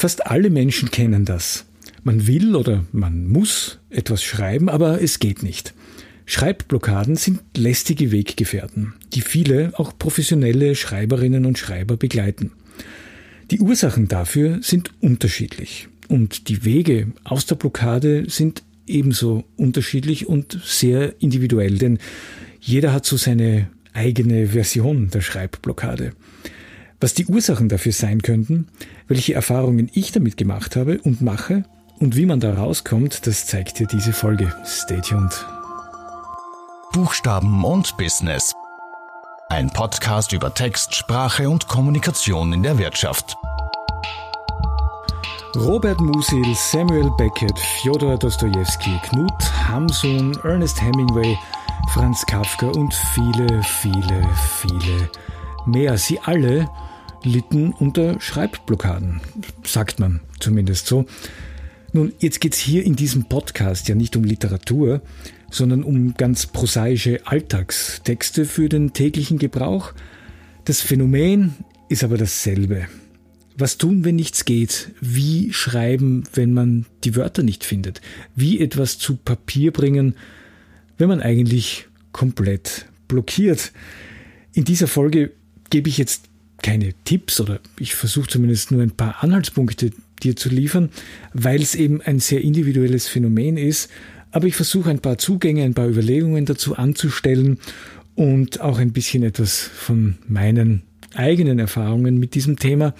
Fast alle Menschen kennen das. Man will oder man muss etwas schreiben, aber es geht nicht. Schreibblockaden sind lästige Weggefährten, die viele, auch professionelle Schreiberinnen und Schreiber begleiten. Die Ursachen dafür sind unterschiedlich und die Wege aus der Blockade sind ebenso unterschiedlich und sehr individuell, denn jeder hat so seine eigene Version der Schreibblockade. Was die Ursachen dafür sein könnten, welche Erfahrungen ich damit gemacht habe und mache und wie man da rauskommt, das zeigt dir diese Folge. Stay tuned. Buchstaben und Business. Ein Podcast über Text, Sprache und Kommunikation in der Wirtschaft. Robert Musil, Samuel Beckett, Fjodor Dostoevsky, Knut Hamsun, Ernest Hemingway, Franz Kafka und viele, viele, viele mehr. Sie alle litten unter Schreibblockaden, sagt man zumindest so. Nun, jetzt geht's hier in diesem Podcast ja nicht um Literatur, sondern um ganz prosaische Alltagstexte für den täglichen Gebrauch. Das Phänomen ist aber dasselbe. Was tun, wenn nichts geht? Wie schreiben, wenn man die Wörter nicht findet? Wie etwas zu Papier bringen, wenn man eigentlich komplett blockiert? In dieser Folge gebe ich jetzt keine Tipps oder ich versuche zumindest nur ein paar Anhaltspunkte dir zu liefern, weil es eben ein sehr individuelles Phänomen ist. Aber ich versuche ein paar Zugänge, ein paar Überlegungen dazu anzustellen und auch ein bisschen etwas von meinen eigenen Erfahrungen mit diesem Thema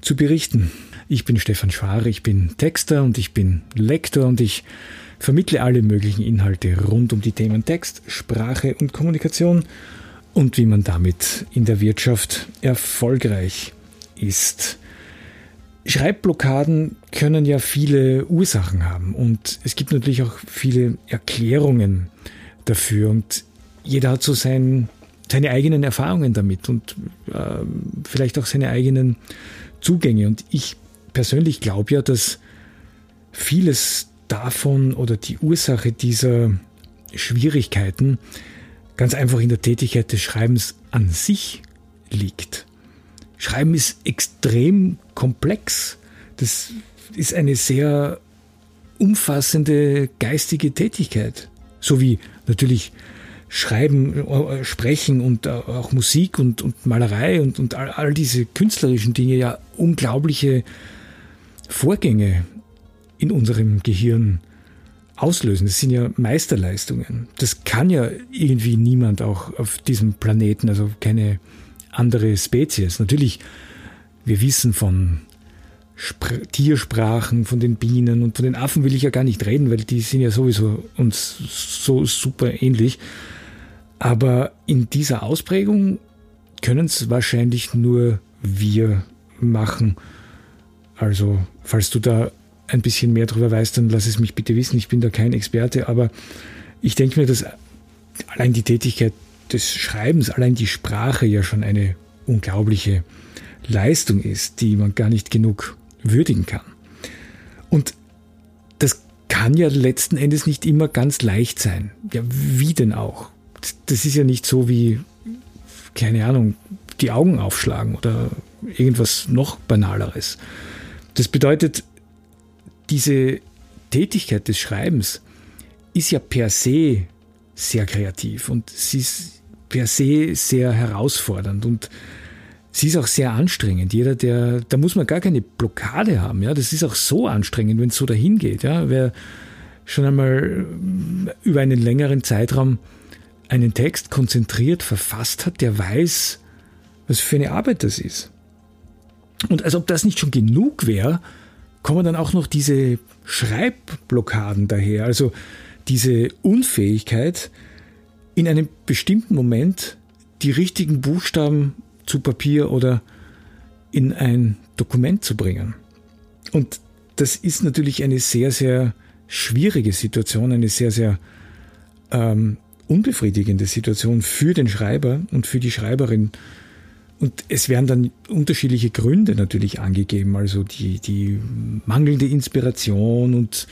zu berichten. Ich bin Stefan Schware, ich bin Texter und ich bin Lektor und ich vermittle alle möglichen Inhalte rund um die Themen Text, Sprache und Kommunikation und wie man damit in der Wirtschaft erfolgreich ist. Schreibblockaden können ja viele Ursachen haben und es gibt natürlich auch viele Erklärungen dafür und jeder hat so sein, seine eigenen Erfahrungen damit und äh, vielleicht auch seine eigenen Zugänge. Und ich persönlich glaube ja, dass vieles davon oder die Ursache dieser Schwierigkeiten ganz einfach in der Tätigkeit des Schreibens an sich liegt. Schreiben ist extrem komplex. Das ist eine sehr umfassende geistige Tätigkeit. So wie natürlich Schreiben, äh, Sprechen und auch Musik und, und Malerei und, und all, all diese künstlerischen Dinge ja unglaubliche Vorgänge in unserem Gehirn auslösen. Das sind ja Meisterleistungen. Das kann ja irgendwie niemand auch auf diesem Planeten, also keine andere Spezies. Natürlich, wir wissen von Spr Tiersprachen, von den Bienen und von den Affen will ich ja gar nicht reden, weil die sind ja sowieso uns so super ähnlich. Aber in dieser Ausprägung können es wahrscheinlich nur wir machen. Also, falls du da ein bisschen mehr darüber weißt, dann lass es mich bitte wissen. Ich bin da kein Experte, aber ich denke mir, dass allein die Tätigkeit des Schreibens, allein die Sprache ja schon eine unglaubliche Leistung ist, die man gar nicht genug würdigen kann. Und das kann ja letzten Endes nicht immer ganz leicht sein. Ja, wie denn auch? Das ist ja nicht so wie, keine Ahnung, die Augen aufschlagen oder irgendwas noch banaleres. Das bedeutet, diese Tätigkeit des Schreibens ist ja per se sehr kreativ und sie ist per se sehr herausfordernd und sie ist auch sehr anstrengend. Jeder, der, da muss man gar keine Blockade haben. Ja, das ist auch so anstrengend, wenn es so dahin geht. Ja, wer schon einmal über einen längeren Zeitraum einen Text konzentriert verfasst hat, der weiß, was für eine Arbeit das ist. Und als ob das nicht schon genug wäre, kommen dann auch noch diese Schreibblockaden daher, also diese Unfähigkeit, in einem bestimmten Moment die richtigen Buchstaben zu Papier oder in ein Dokument zu bringen. Und das ist natürlich eine sehr, sehr schwierige Situation, eine sehr, sehr ähm, unbefriedigende Situation für den Schreiber und für die Schreiberin, und es werden dann unterschiedliche Gründe natürlich angegeben, also die, die mangelnde Inspiration und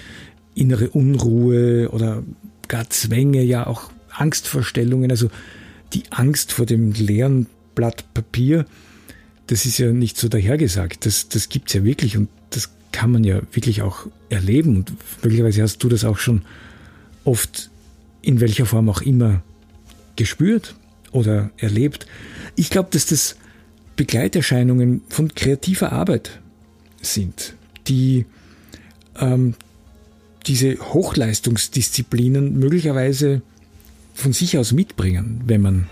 innere Unruhe oder gar Zwänge, ja auch Angstvorstellungen, also die Angst vor dem leeren Blatt Papier, das ist ja nicht so dahergesagt, das, das gibt's ja wirklich und das kann man ja wirklich auch erleben. Und möglicherweise hast du das auch schon oft in welcher Form auch immer gespürt oder erlebt. Ich glaube, dass das Begleiterscheinungen von kreativer Arbeit sind, die ähm, diese Hochleistungsdisziplinen möglicherweise von sich aus mitbringen, wenn man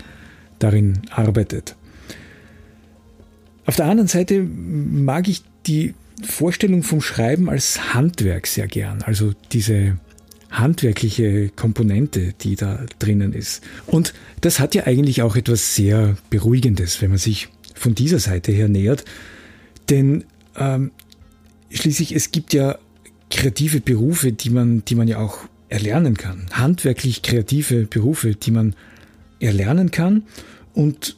darin arbeitet. Auf der anderen Seite mag ich die Vorstellung vom Schreiben als Handwerk sehr gern, also diese handwerkliche Komponente, die da drinnen ist. Und das hat ja eigentlich auch etwas sehr Beruhigendes, wenn man sich von dieser Seite her nähert. Denn ähm, schließlich, es gibt ja kreative Berufe, die man, die man ja auch erlernen kann. Handwerklich kreative Berufe, die man erlernen kann und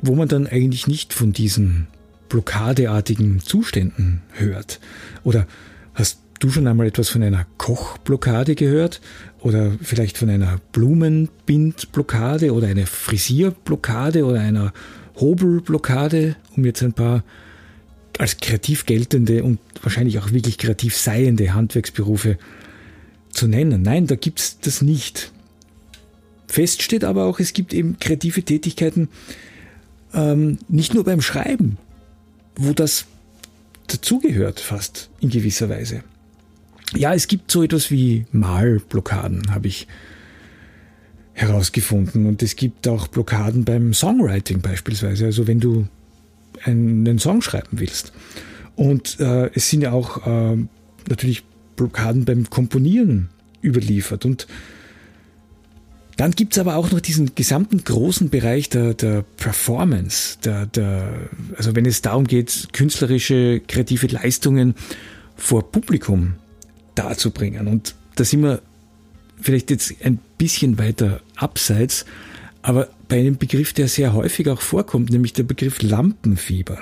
wo man dann eigentlich nicht von diesen blockadeartigen Zuständen hört. Oder hast du schon einmal etwas von einer Kochblockade gehört? Oder vielleicht von einer Blumenbindblockade oder einer Frisierblockade oder einer Hobelblockade, um jetzt ein paar als kreativ geltende und wahrscheinlich auch wirklich kreativ seiende Handwerksberufe zu nennen. Nein, da gibt's das nicht. Fest steht aber auch, es gibt eben kreative Tätigkeiten, ähm, nicht nur beim Schreiben, wo das dazugehört fast in gewisser Weise. Ja, es gibt so etwas wie Malblockaden, habe ich herausgefunden. Und es gibt auch Blockaden beim Songwriting beispielsweise. Also wenn du einen Song schreiben willst. Und äh, es sind ja auch äh, natürlich Blockaden beim Komponieren überliefert. Und dann gibt es aber auch noch diesen gesamten großen Bereich der, der Performance, der, der, also wenn es darum geht, künstlerische, kreative Leistungen vor Publikum darzubringen. Und da sind wir vielleicht jetzt ein bisschen weiter abseits, aber bei einem Begriff, der sehr häufig auch vorkommt, nämlich der Begriff Lampenfieber,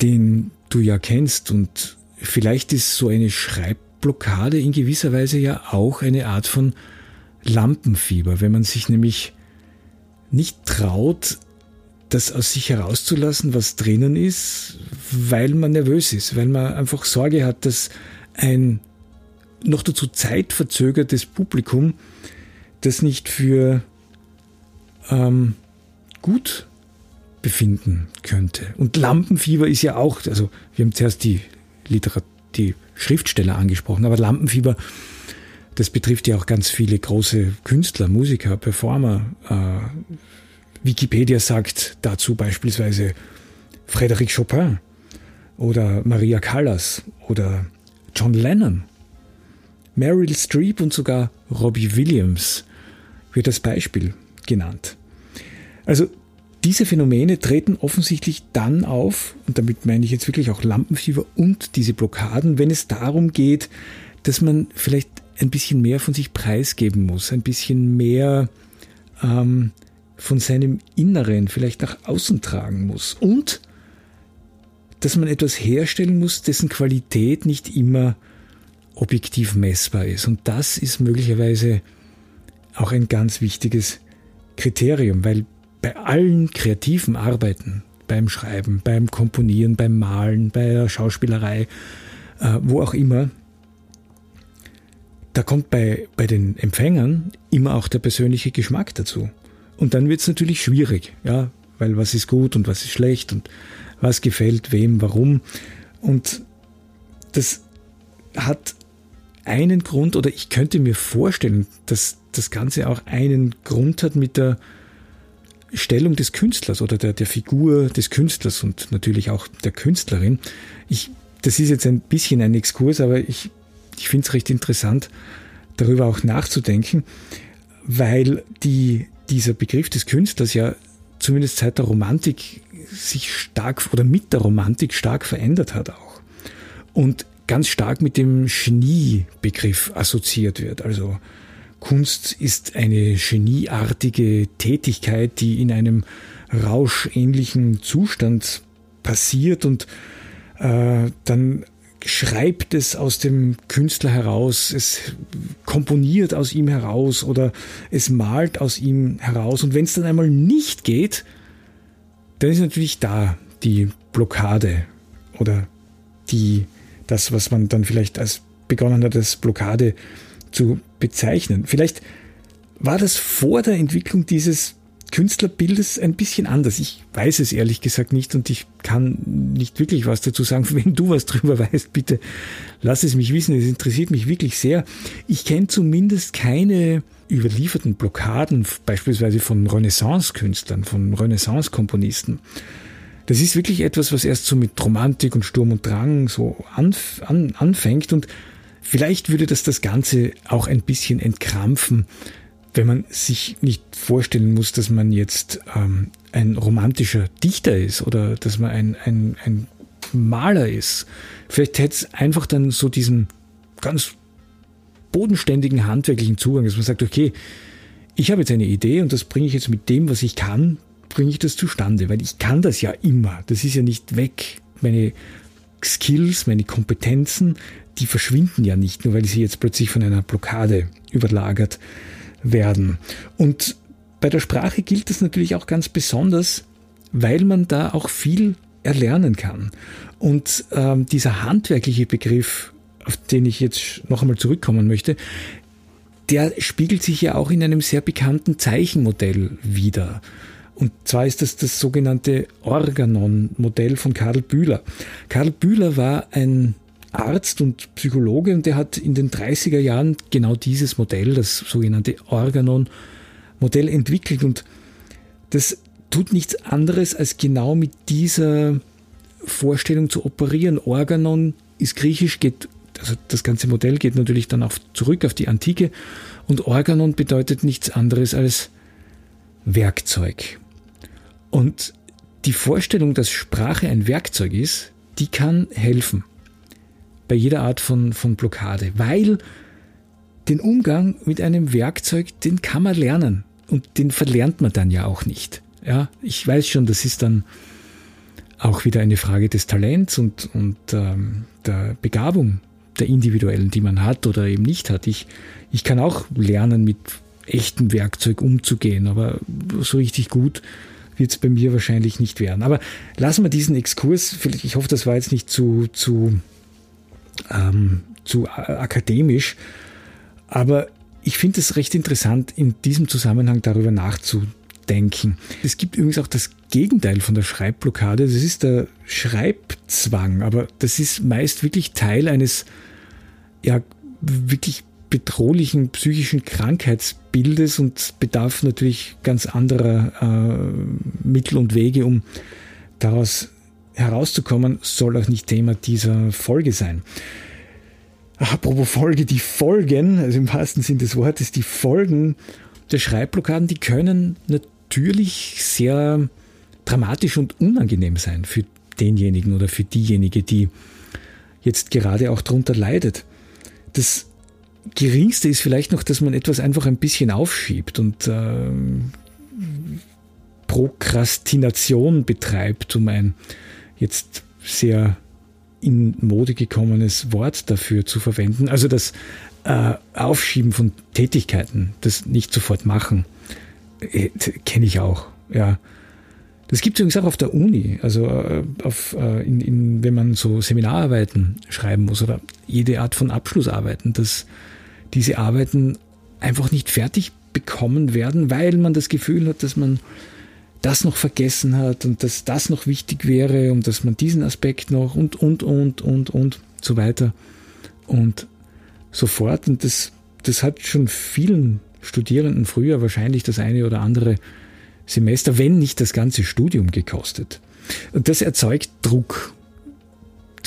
den du ja kennst und vielleicht ist so eine Schreibblockade in gewisser Weise ja auch eine Art von Lampenfieber, wenn man sich nämlich nicht traut, das aus sich herauszulassen, was drinnen ist, weil man nervös ist, weil man einfach Sorge hat, dass ein noch dazu zeitverzögertes Publikum das nicht für ähm, gut befinden könnte. Und Lampenfieber ist ja auch, also wir haben zuerst die Literatur, die Schriftsteller angesprochen, aber Lampenfieber, das betrifft ja auch ganz viele große Künstler, Musiker, Performer. Äh, Wikipedia sagt dazu beispielsweise Frédéric Chopin oder Maria Callas oder John Lennon. Meryl Streep und sogar Robbie Williams wird als Beispiel genannt. Also diese Phänomene treten offensichtlich dann auf, und damit meine ich jetzt wirklich auch Lampenfieber und diese Blockaden, wenn es darum geht, dass man vielleicht ein bisschen mehr von sich preisgeben muss, ein bisschen mehr ähm, von seinem Inneren vielleicht nach außen tragen muss und dass man etwas herstellen muss, dessen Qualität nicht immer objektiv messbar ist. Und das ist möglicherweise auch ein ganz wichtiges Kriterium, weil bei allen kreativen Arbeiten, beim Schreiben, beim Komponieren, beim Malen, bei der Schauspielerei, äh, wo auch immer, da kommt bei, bei den Empfängern immer auch der persönliche Geschmack dazu. Und dann wird es natürlich schwierig, ja, weil was ist gut und was ist schlecht und was gefällt wem, warum. Und das hat einen Grund, oder ich könnte mir vorstellen, dass das Ganze auch einen Grund hat mit der Stellung des Künstlers oder der, der Figur des Künstlers und natürlich auch der Künstlerin. Ich, das ist jetzt ein bisschen ein Exkurs, aber ich, ich finde es recht interessant, darüber auch nachzudenken, weil die, dieser Begriff des Künstlers ja zumindest seit der Romantik sich stark oder mit der Romantik stark verändert hat auch. Und ganz stark mit dem Genie-Begriff assoziiert wird. Also Kunst ist eine genieartige Tätigkeit, die in einem rauschähnlichen Zustand passiert und äh, dann schreibt es aus dem Künstler heraus, es komponiert aus ihm heraus oder es malt aus ihm heraus. Und wenn es dann einmal nicht geht, dann ist natürlich da die Blockade oder die, das, was man dann vielleicht als begonnen hat, als Blockade zu bezeichnen. Vielleicht war das vor der Entwicklung dieses Künstlerbildes ein bisschen anders. Ich weiß es ehrlich gesagt nicht und ich kann nicht wirklich was dazu sagen. Wenn du was drüber weißt, bitte lass es mich wissen. Es interessiert mich wirklich sehr. Ich kenne zumindest keine überlieferten Blockaden, beispielsweise von Renaissance-Künstlern, von Renaissance-Komponisten. Das ist wirklich etwas, was erst so mit Romantik und Sturm und Drang so anf an, anfängt und vielleicht würde das das Ganze auch ein bisschen entkrampfen, wenn man sich nicht vorstellen muss, dass man jetzt ähm, ein romantischer Dichter ist oder dass man ein, ein, ein Maler ist. Vielleicht hätte es einfach dann so diesen ganz bodenständigen handwerklichen Zugang, dass man sagt, okay, ich habe jetzt eine Idee und das bringe ich jetzt mit dem, was ich kann, bringe ich das zustande, weil ich kann das ja immer. Das ist ja nicht weg. Meine Skills, meine Kompetenzen, die verschwinden ja nicht, nur weil sie jetzt plötzlich von einer Blockade überlagert werden. Und bei der Sprache gilt das natürlich auch ganz besonders, weil man da auch viel erlernen kann. Und ähm, dieser handwerkliche Begriff, auf den ich jetzt noch einmal zurückkommen möchte, der spiegelt sich ja auch in einem sehr bekannten Zeichenmodell wider. Und zwar ist das das sogenannte Organon-Modell von Karl Bühler. Karl Bühler war ein Arzt und Psychologe und der hat in den 30er Jahren genau dieses Modell, das sogenannte Organon-Modell entwickelt und das tut nichts anderes als genau mit dieser Vorstellung zu operieren. Organon ist griechisch, geht, also das ganze Modell geht natürlich dann auch zurück auf die Antike und Organon bedeutet nichts anderes als Werkzeug. Und die Vorstellung, dass Sprache ein Werkzeug ist, die kann helfen bei jeder Art von, von Blockade, weil den Umgang mit einem Werkzeug, den kann man lernen und den verlernt man dann ja auch nicht. Ja, ich weiß schon, das ist dann auch wieder eine Frage des Talents und, und ähm, der Begabung der individuellen, die man hat oder eben nicht hat. Ich, ich kann auch lernen, mit echtem Werkzeug umzugehen, aber so richtig gut wird es bei mir wahrscheinlich nicht werden. Aber lassen wir diesen Exkurs, ich hoffe, das war jetzt nicht zu, zu ähm, zu akademisch. Aber ich finde es recht interessant, in diesem Zusammenhang darüber nachzudenken. Es gibt übrigens auch das Gegenteil von der Schreibblockade. Das ist der Schreibzwang. Aber das ist meist wirklich Teil eines, ja, wirklich bedrohlichen psychischen Krankheitsbildes und bedarf natürlich ganz anderer äh, Mittel und Wege, um daraus herauszukommen, soll auch nicht Thema dieser Folge sein. Apropos Folge, die Folgen, also im wahrsten Sinn des Wortes, die Folgen der Schreibblockaden, die können natürlich sehr dramatisch und unangenehm sein für denjenigen oder für diejenige, die jetzt gerade auch darunter leidet. Das Geringste ist vielleicht noch, dass man etwas einfach ein bisschen aufschiebt und äh, Prokrastination betreibt, um ein jetzt sehr in Mode gekommenes Wort dafür zu verwenden. Also das äh, Aufschieben von Tätigkeiten, das nicht sofort machen, äh, kenne ich auch. Ja. Das gibt es übrigens auch auf der Uni, also äh, auf, äh, in, in, wenn man so Seminararbeiten schreiben muss oder jede Art von Abschlussarbeiten, dass diese Arbeiten einfach nicht fertig bekommen werden, weil man das Gefühl hat, dass man das noch vergessen hat und dass das noch wichtig wäre und dass man diesen Aspekt noch und, und, und, und, und so weiter und so fort. Und das, das hat schon vielen Studierenden früher wahrscheinlich das eine oder andere Semester, wenn nicht das ganze Studium gekostet. Und das erzeugt Druck,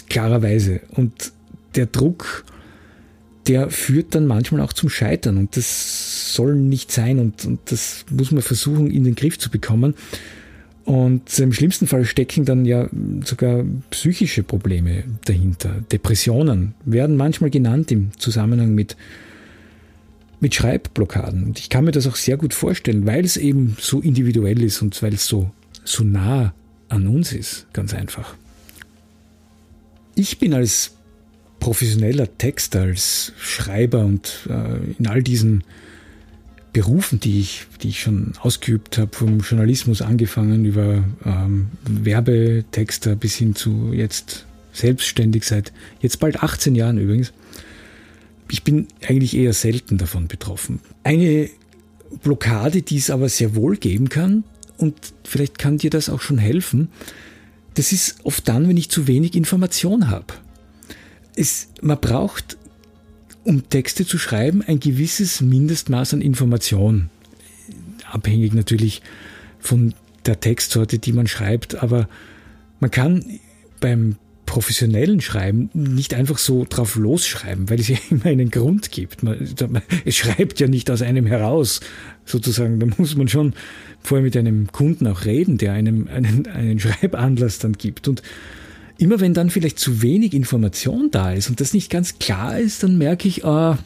klarerweise. Und der Druck der führt dann manchmal auch zum Scheitern und das soll nicht sein und, und das muss man versuchen in den Griff zu bekommen. Und im schlimmsten Fall stecken dann ja sogar psychische Probleme dahinter. Depressionen werden manchmal genannt im Zusammenhang mit, mit Schreibblockaden. Und ich kann mir das auch sehr gut vorstellen, weil es eben so individuell ist und weil es so, so nah an uns ist, ganz einfach. Ich bin als professioneller Texter, als Schreiber und äh, in all diesen Berufen, die ich, die ich schon ausgeübt habe, vom Journalismus angefangen über ähm, Werbetexter bis hin zu jetzt selbstständig seit jetzt bald 18 Jahren übrigens. Ich bin eigentlich eher selten davon betroffen. Eine Blockade, die es aber sehr wohl geben kann, und vielleicht kann dir das auch schon helfen, das ist oft dann, wenn ich zu wenig Information habe. Es, man braucht, um Texte zu schreiben, ein gewisses Mindestmaß an Information. Abhängig natürlich von der Textsorte, die man schreibt, aber man kann beim professionellen Schreiben nicht einfach so drauf losschreiben, weil es ja immer einen Grund gibt. Man, es schreibt ja nicht aus einem heraus, sozusagen. Da muss man schon vorher mit einem Kunden auch reden, der einem einen, einen Schreibanlass dann gibt. Und immer wenn dann vielleicht zu wenig Information da ist und das nicht ganz klar ist, dann merke ich, ah,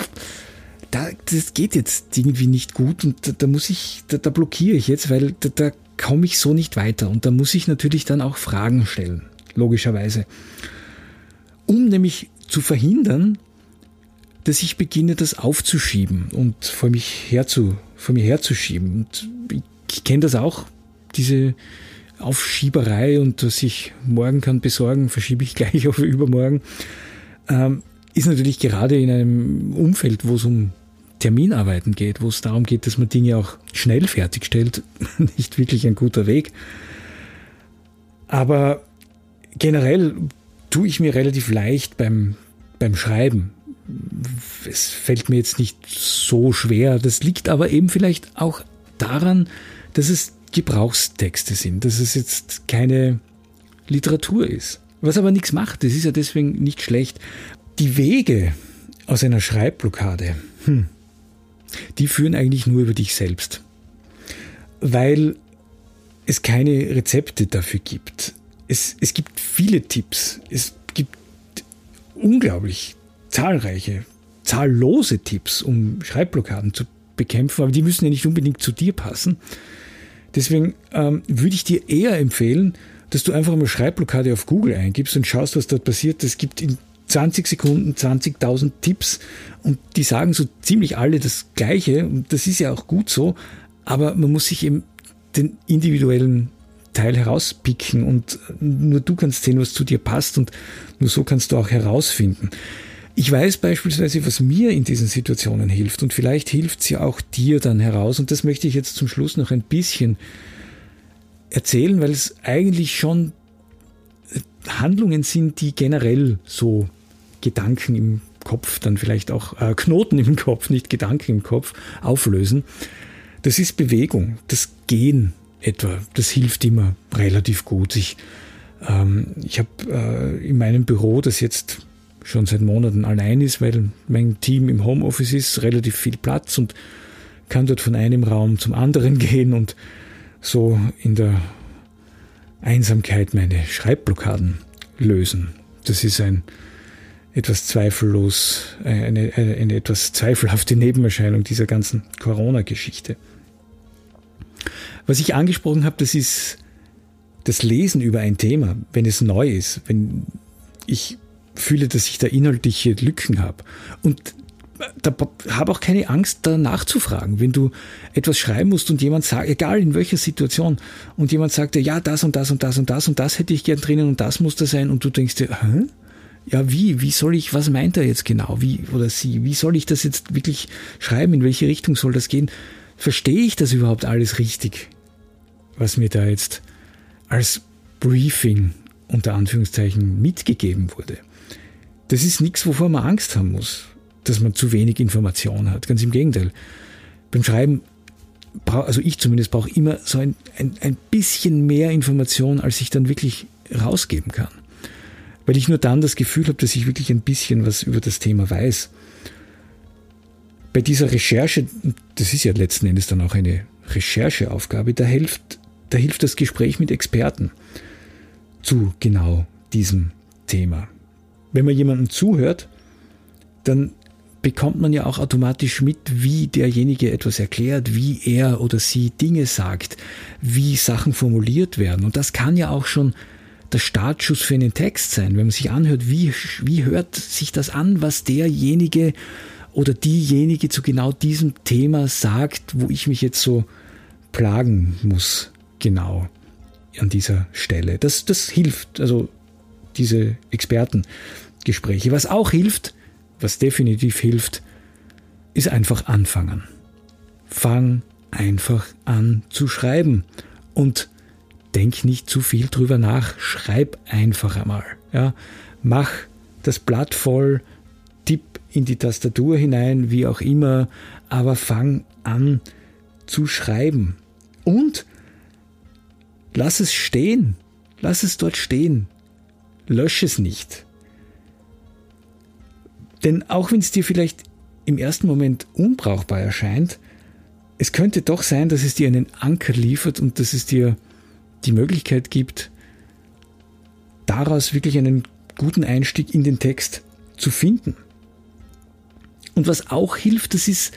da, das geht jetzt irgendwie nicht gut und da, da muss ich, da, da, blockiere ich jetzt, weil da, da komme ich so nicht weiter. Und da muss ich natürlich dann auch Fragen stellen, logischerweise. Um nämlich zu verhindern, dass ich beginne, das aufzuschieben und vor mich herzu, vor mir herzuschieben. Und ich kenne das auch, diese Aufschieberei und was ich morgen kann besorgen, verschiebe ich gleich auf übermorgen. Ähm, ist natürlich gerade in einem Umfeld, wo es um Terminarbeiten geht, wo es darum geht, dass man Dinge auch schnell fertigstellt, nicht wirklich ein guter Weg. Aber generell tue ich mir relativ leicht beim, beim Schreiben. Es fällt mir jetzt nicht so schwer. Das liegt aber eben vielleicht auch daran, dass es Gebrauchstexte sind, dass es jetzt keine Literatur ist. Was aber nichts macht, das ist ja deswegen nicht schlecht. Die Wege aus einer Schreibblockade, hm, die führen eigentlich nur über dich selbst. Weil es keine Rezepte dafür gibt. Es, es gibt viele Tipps. Es gibt unglaublich zahlreiche, zahllose Tipps, um Schreibblockaden zu bekämpfen, aber die müssen ja nicht unbedingt zu dir passen. Deswegen ähm, würde ich dir eher empfehlen, dass du einfach mal Schreibblockade auf Google eingibst und schaust, was dort passiert. Es gibt in 20 Sekunden 20.000 Tipps und die sagen so ziemlich alle das Gleiche und das ist ja auch gut so, aber man muss sich eben den individuellen Teil herauspicken und nur du kannst sehen, was zu dir passt und nur so kannst du auch herausfinden. Ich weiß beispielsweise, was mir in diesen Situationen hilft und vielleicht hilft sie auch dir dann heraus und das möchte ich jetzt zum Schluss noch ein bisschen erzählen, weil es eigentlich schon Handlungen sind, die generell so Gedanken im Kopf, dann vielleicht auch äh, Knoten im Kopf, nicht Gedanken im Kopf auflösen. Das ist Bewegung, das Gehen etwa. Das hilft immer relativ gut. Ich, ähm, ich habe äh, in meinem Büro, das jetzt schon seit Monaten allein ist, weil mein Team im Homeoffice ist, relativ viel Platz und kann dort von einem Raum zum anderen gehen und so in der Einsamkeit meine Schreibblockaden lösen. Das ist ein etwas zweifellos, äh, eine, eine, eine etwas zweifelhafte Nebenerscheinung dieser ganzen Corona-Geschichte. Was ich angesprochen habe, das ist das Lesen über ein Thema, wenn es neu ist, wenn ich fühle, dass ich da inhaltliche Lücken habe. Und da habe auch keine Angst, da nachzufragen. Wenn du etwas schreiben musst und jemand sagt, egal in welcher Situation, und jemand sagt dir, ja, das und das und das und das und das hätte ich gern drinnen und das muss da sein, und du denkst dir, hä? Ja, wie? Wie soll ich, was meint er jetzt genau? Wie, oder sie? Wie soll ich das jetzt wirklich schreiben? In welche Richtung soll das gehen? Verstehe ich das überhaupt alles richtig? Was mir da jetzt als Briefing unter Anführungszeichen mitgegeben wurde. Das ist nichts, wovor man Angst haben muss, dass man zu wenig Information hat. Ganz im Gegenteil. Beim Schreiben, also ich zumindest brauche immer so ein, ein, ein bisschen mehr Information, als ich dann wirklich rausgeben kann. Weil ich nur dann das Gefühl habe, dass ich wirklich ein bisschen was über das Thema weiß. Bei dieser Recherche, das ist ja letzten Endes dann auch eine Rechercheaufgabe, da hilft, da hilft das Gespräch mit Experten zu genau diesem Thema wenn man jemandem zuhört, dann bekommt man ja auch automatisch mit, wie derjenige etwas erklärt, wie er oder sie Dinge sagt, wie Sachen formuliert werden. Und das kann ja auch schon der Startschuss für einen Text sein, wenn man sich anhört, wie, wie hört sich das an, was derjenige oder diejenige zu genau diesem Thema sagt, wo ich mich jetzt so plagen muss, genau an dieser Stelle. Das, das hilft. Also diese Expertengespräche. Was auch hilft, was definitiv hilft, ist einfach anfangen. Fang einfach an zu schreiben und denk nicht zu viel drüber nach. Schreib einfach einmal. Ja, mach das Blatt voll, tipp in die Tastatur hinein, wie auch immer, aber fang an zu schreiben. Und lass es stehen. Lass es dort stehen. Lösch es nicht. Denn auch wenn es dir vielleicht im ersten Moment unbrauchbar erscheint, es könnte doch sein, dass es dir einen Anker liefert und dass es dir die Möglichkeit gibt, daraus wirklich einen guten Einstieg in den Text zu finden. Und was auch hilft, das ist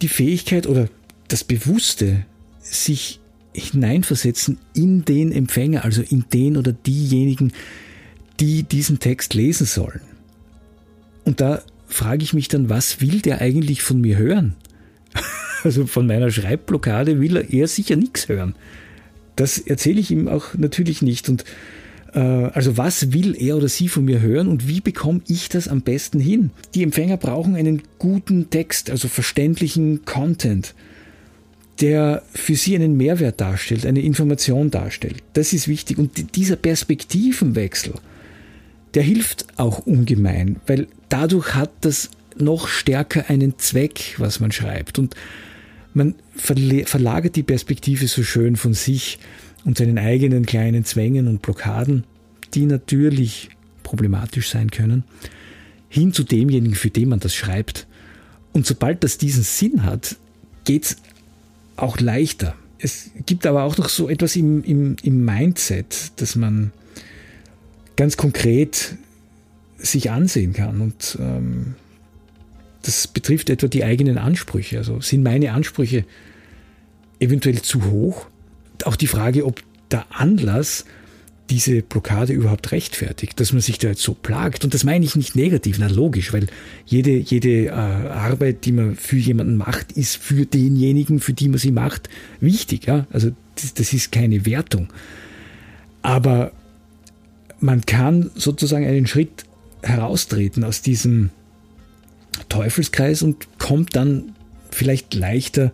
die Fähigkeit oder das Bewusste, sich hineinversetzen in den Empfänger, also in den oder diejenigen, die diesen Text lesen sollen. Und da frage ich mich dann, was will der eigentlich von mir hören? Also von meiner Schreibblockade will er sicher nichts hören. Das erzähle ich ihm auch natürlich nicht. Und äh, also was will er oder sie von mir hören und wie bekomme ich das am besten hin? Die Empfänger brauchen einen guten Text, also verständlichen Content, der für sie einen Mehrwert darstellt, eine Information darstellt. Das ist wichtig. Und dieser Perspektivenwechsel, der hilft auch ungemein, weil dadurch hat das noch stärker einen Zweck, was man schreibt. Und man verlagert die Perspektive so schön von sich und seinen eigenen kleinen Zwängen und Blockaden, die natürlich problematisch sein können, hin zu demjenigen, für den man das schreibt. Und sobald das diesen Sinn hat, geht es auch leichter. Es gibt aber auch noch so etwas im, im, im Mindset, das man ganz konkret sich ansehen kann. Und ähm, das betrifft etwa die eigenen Ansprüche. Also sind meine Ansprüche eventuell zu hoch? Auch die Frage, ob der Anlass diese Blockade überhaupt rechtfertigt, dass man sich da jetzt so plagt. Und das meine ich nicht negativ, na logisch, weil jede, jede äh, Arbeit, die man für jemanden macht, ist für denjenigen, für die man sie macht, wichtig. Ja? Also das, das ist keine Wertung. Aber man kann sozusagen einen Schritt heraustreten aus diesem Teufelskreis und kommt dann vielleicht leichter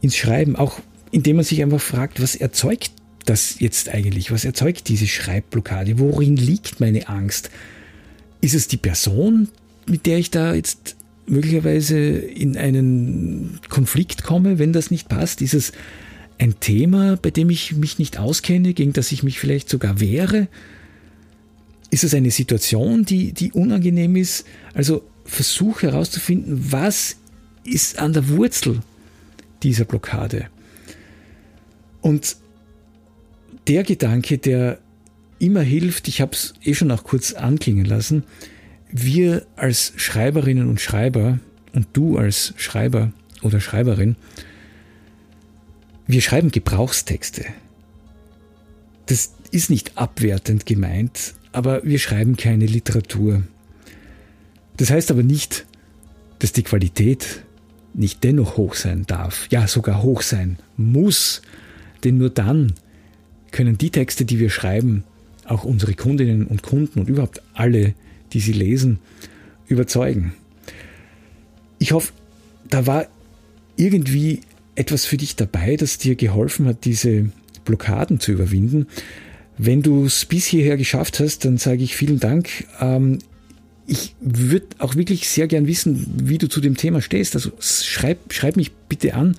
ins Schreiben, auch indem man sich einfach fragt, was erzeugt das jetzt eigentlich? Was erzeugt diese Schreibblockade? Worin liegt meine Angst? Ist es die Person, mit der ich da jetzt möglicherweise in einen Konflikt komme, wenn das nicht passt? Ist es ein Thema, bei dem ich mich nicht auskenne, gegen das ich mich vielleicht sogar wehre? Ist es eine Situation, die, die unangenehm ist? Also versuche herauszufinden, was ist an der Wurzel dieser Blockade. Und der Gedanke, der immer hilft, ich habe es eh schon auch kurz anklingen lassen, wir als Schreiberinnen und Schreiber und du als Schreiber oder Schreiberin, wir schreiben Gebrauchstexte. Das ist nicht abwertend gemeint, aber wir schreiben keine Literatur. Das heißt aber nicht, dass die Qualität nicht dennoch hoch sein darf, ja sogar hoch sein muss, denn nur dann können die Texte, die wir schreiben, auch unsere Kundinnen und Kunden und überhaupt alle, die sie lesen, überzeugen. Ich hoffe, da war irgendwie etwas für dich dabei, das dir geholfen hat, diese Blockaden zu überwinden. Wenn du es bis hierher geschafft hast, dann sage ich vielen Dank. Ähm, ich würde auch wirklich sehr gern wissen, wie du zu dem Thema stehst. Also schreib, schreib mich bitte an.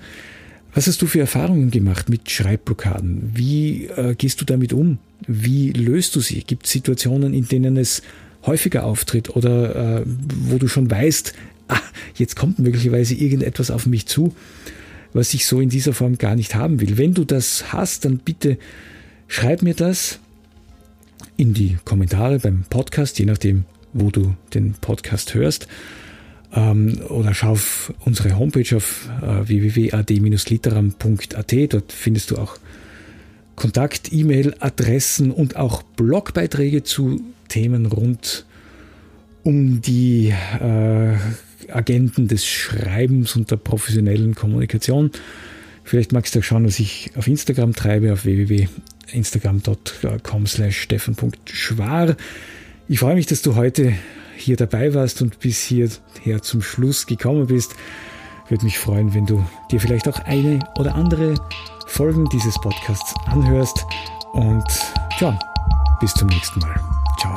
Was hast du für Erfahrungen gemacht mit Schreibblockaden? Wie äh, gehst du damit um? Wie löst du sie? Gibt es Situationen, in denen es häufiger auftritt oder äh, wo du schon weißt, ah, jetzt kommt möglicherweise irgendetwas auf mich zu, was ich so in dieser Form gar nicht haben will. Wenn du das hast, dann bitte schreib mir das in die Kommentare beim Podcast, je nachdem, wo du den Podcast hörst. Ähm, oder schau auf unsere Homepage auf äh, www.ad-literam.at. Dort findest du auch Kontakt, E-Mail-Adressen und auch Blogbeiträge zu Themen rund um die äh, Agenten des Schreibens und der professionellen Kommunikation. Vielleicht magst du auch schauen, was ich auf Instagram treibe, auf www instagram.com slash steffen.schwar. Ich freue mich, dass du heute hier dabei warst und bis hierher zum Schluss gekommen bist. Würde mich freuen, wenn du dir vielleicht auch eine oder andere Folgen dieses Podcasts anhörst. Und ja, bis zum nächsten Mal. Ciao.